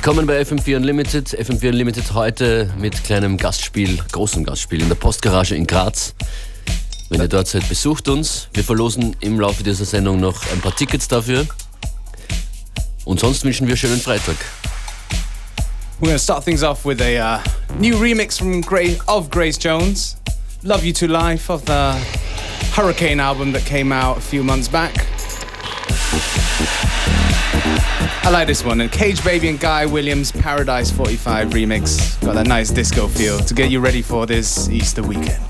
Willkommen bei FM4 Unlimited. FM4 Unlimited heute mit kleinem Gastspiel, großem Gastspiel in der Postgarage in Graz. Wenn ihr dort seid, besucht uns. Wir verlosen im Laufe dieser Sendung noch ein paar Tickets dafür. Und sonst wünschen wir schönen Freitag. We're to start things off with a uh, new remix from Gra- of Grace Jones, "Love You to Life" of the Hurricane album that came out a few months back. I like this one. And Cage Baby and Guy Williams Paradise 45 remix. Got that nice disco feel to get you ready for this Easter weekend.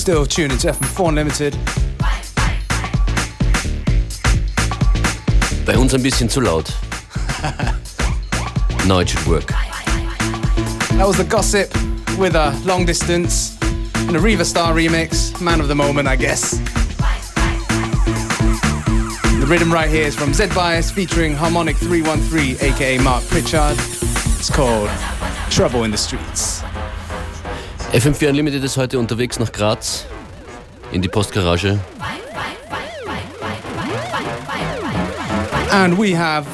Still tuned into FM4 Unlimited. Bei uns ein bisschen zu laut. Now it should work. That was the gossip with a long distance and a Riva Star remix. Man of the moment, I guess. The rhythm right here is from Z Bias featuring Harmonic 313, aka Mark Pritchard. It's called Trouble in the Streets. FM4 Unlimited ist heute unterwegs nach Graz in die Postgarage. And we have.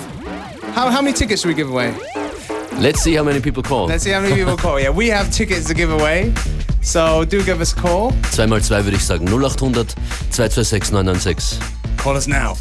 How, how many tickets should we give away? Let's see how many people call. Let's see how many people call. Yeah, we have tickets to give away. So do give us a call. 2x2 würde ich sagen. 0800 226 996. Call us now.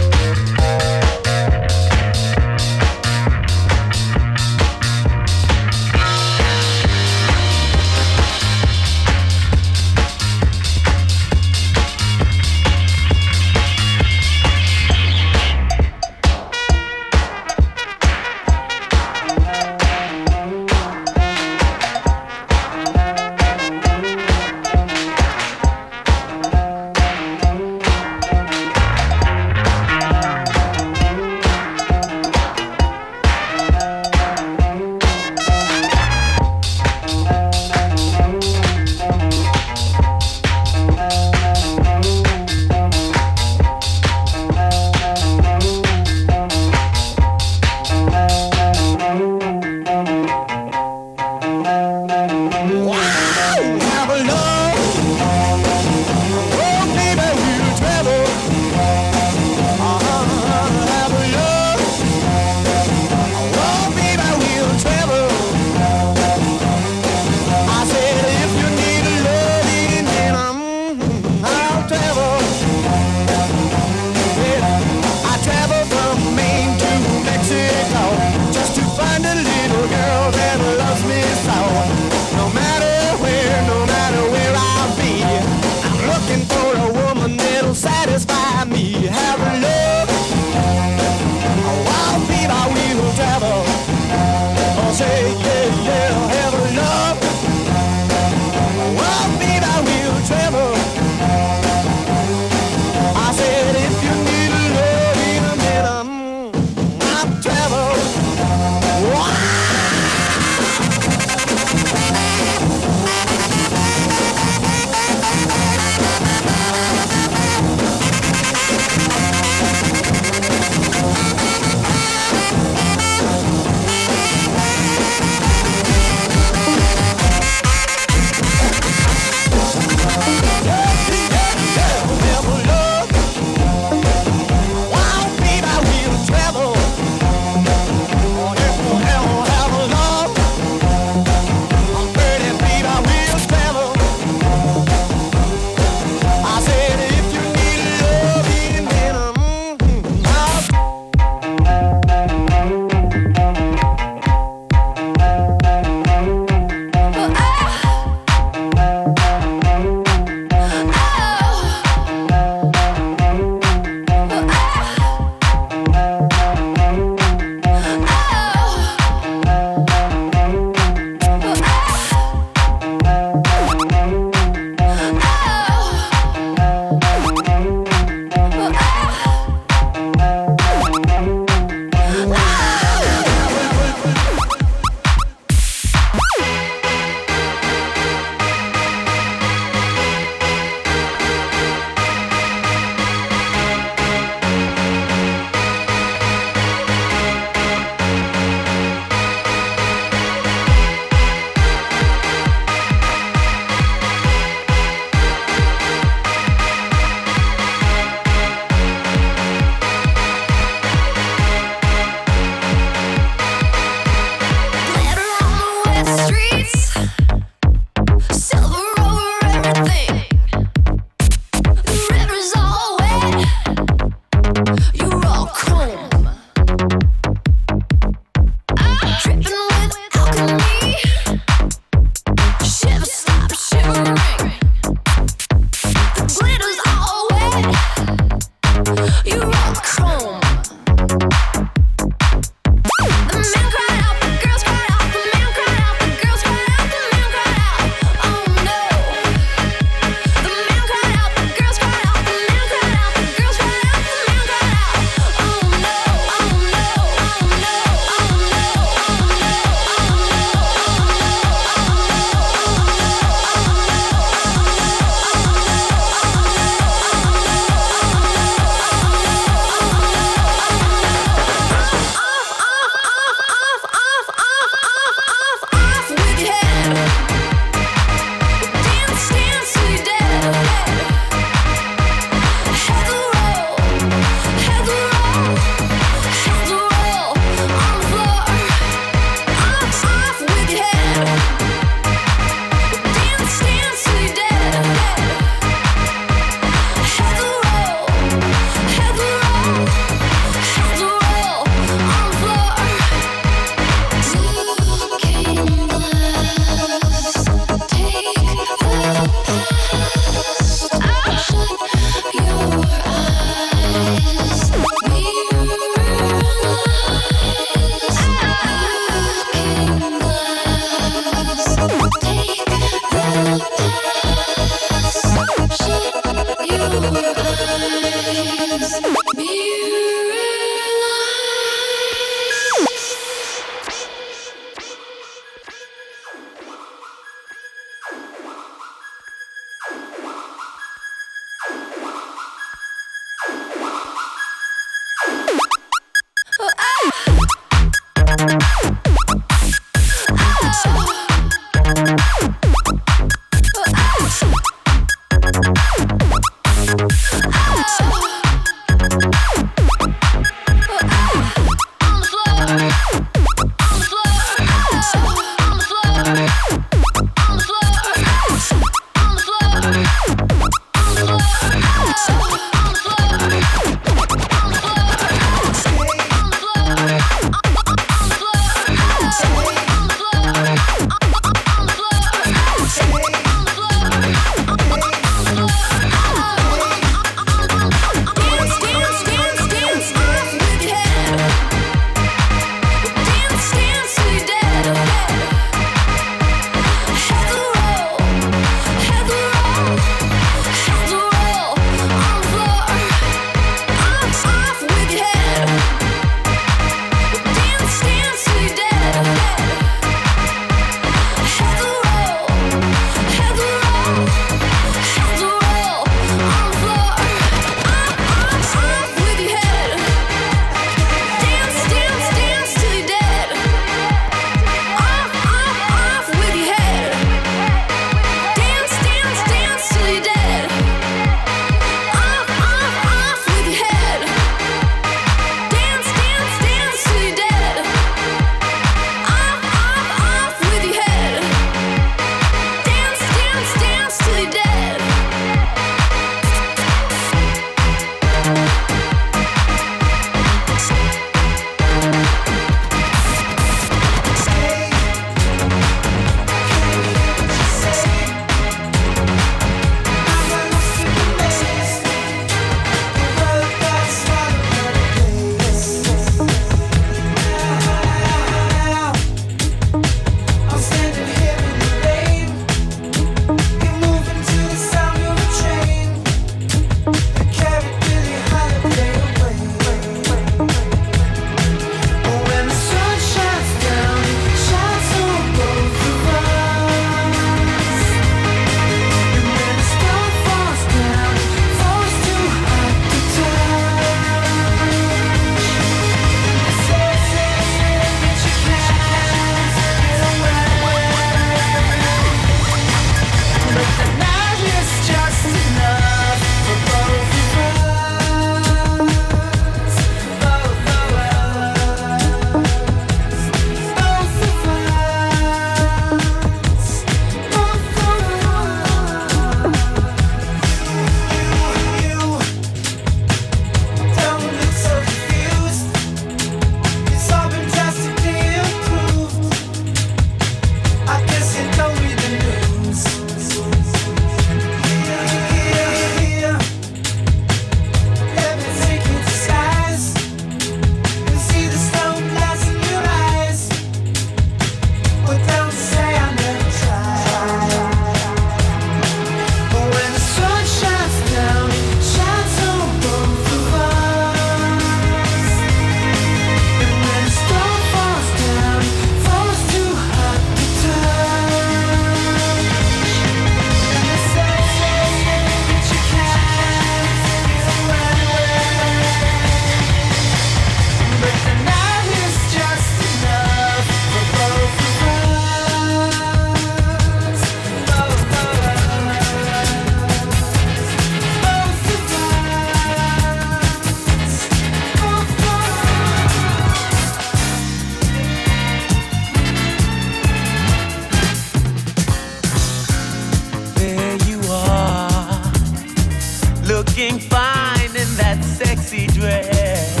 looking fine in that sexy dress.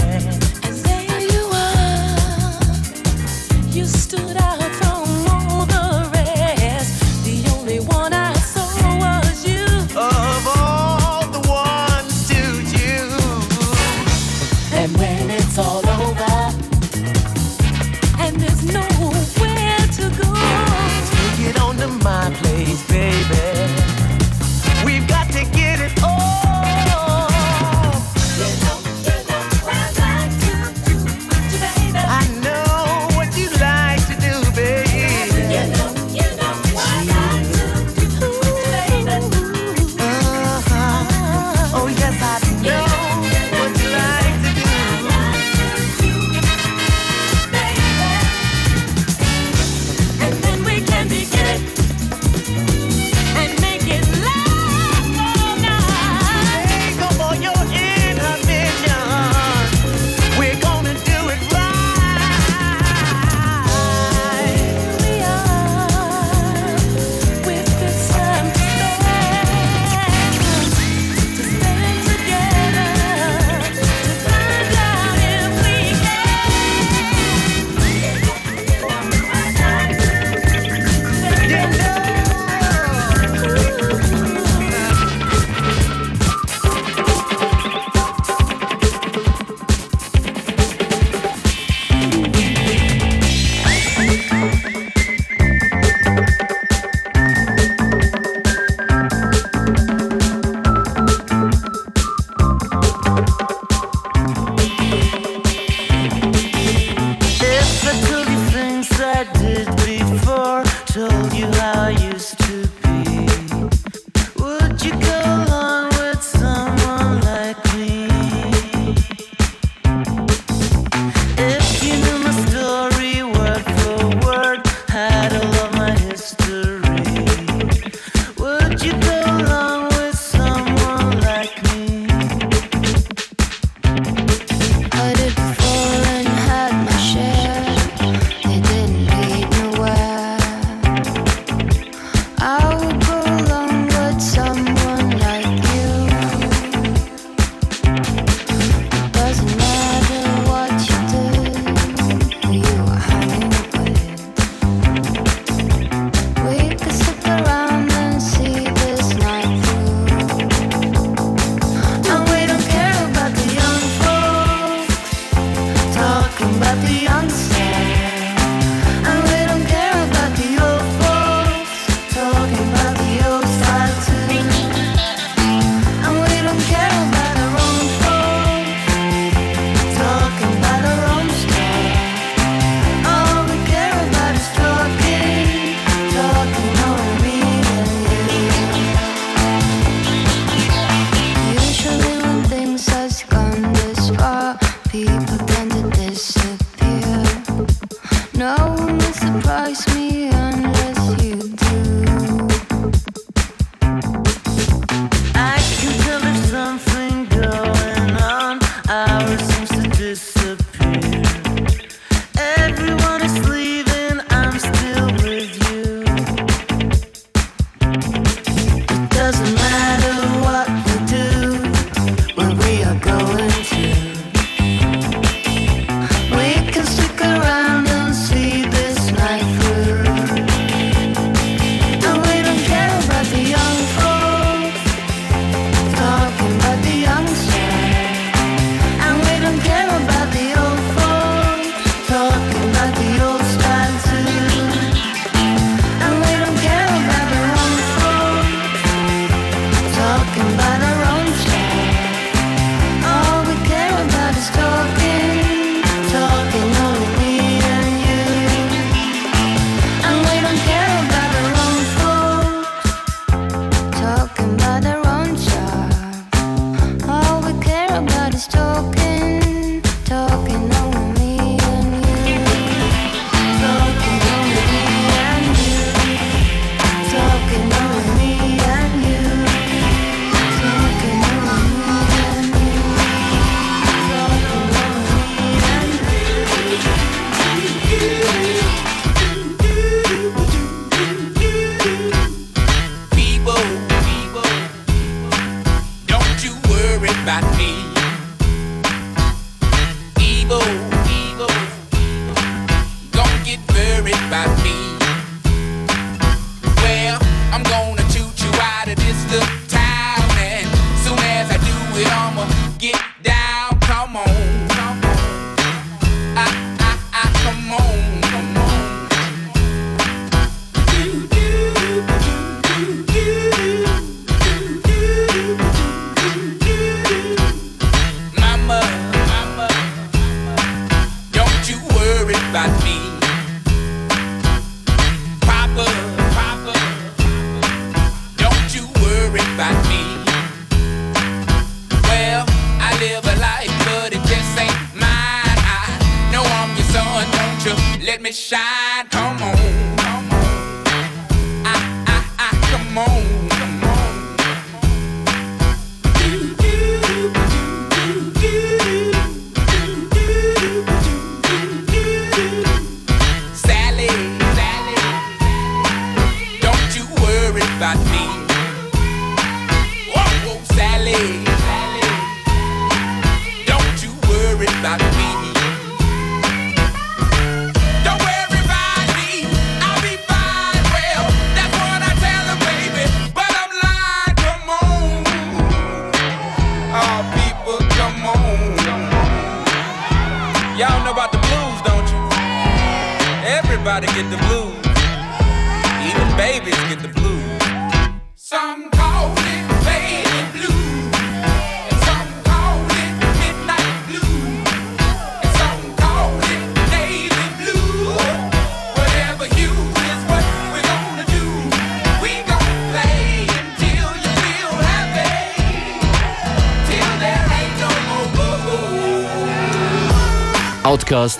Outcast.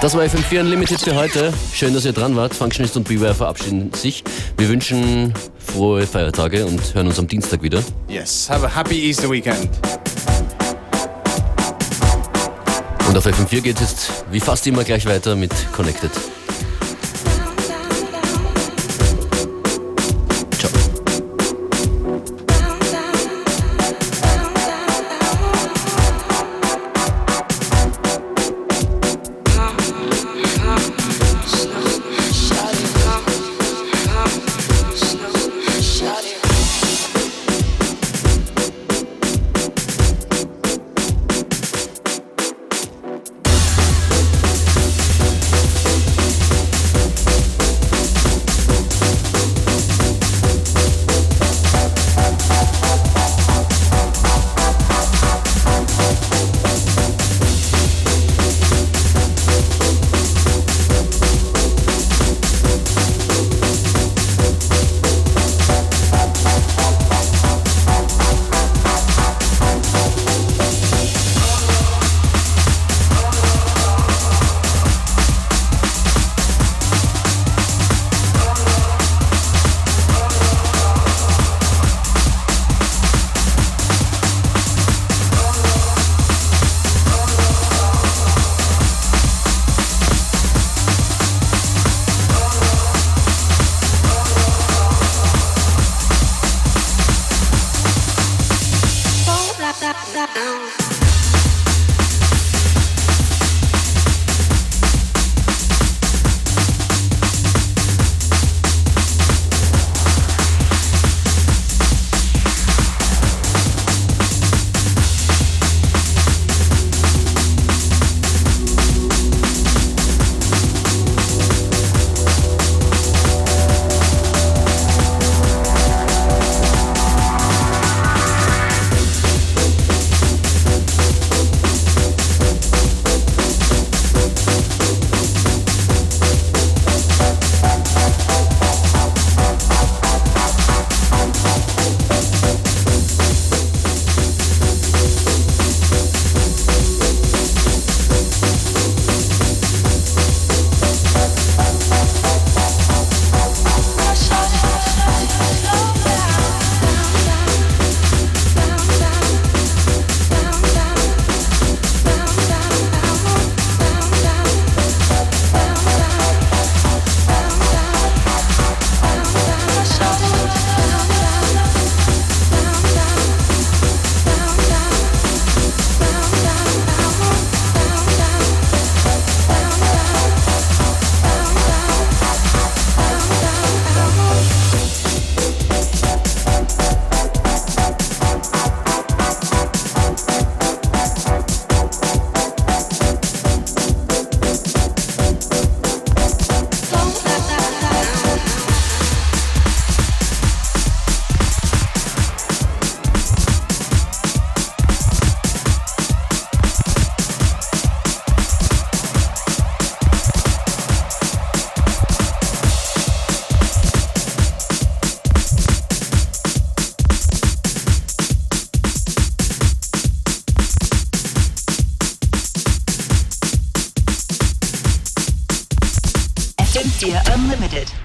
Das war FM4 Unlimited für heute. Schön, dass ihr dran wart. Functionist und Beware verabschieden sich. Wir wünschen frohe Feiertage und hören uns am Dienstag wieder. Yes, have a happy Easter weekend. Und auf FM4 geht es jetzt wie fast immer gleich weiter mit Connected. Unlimited.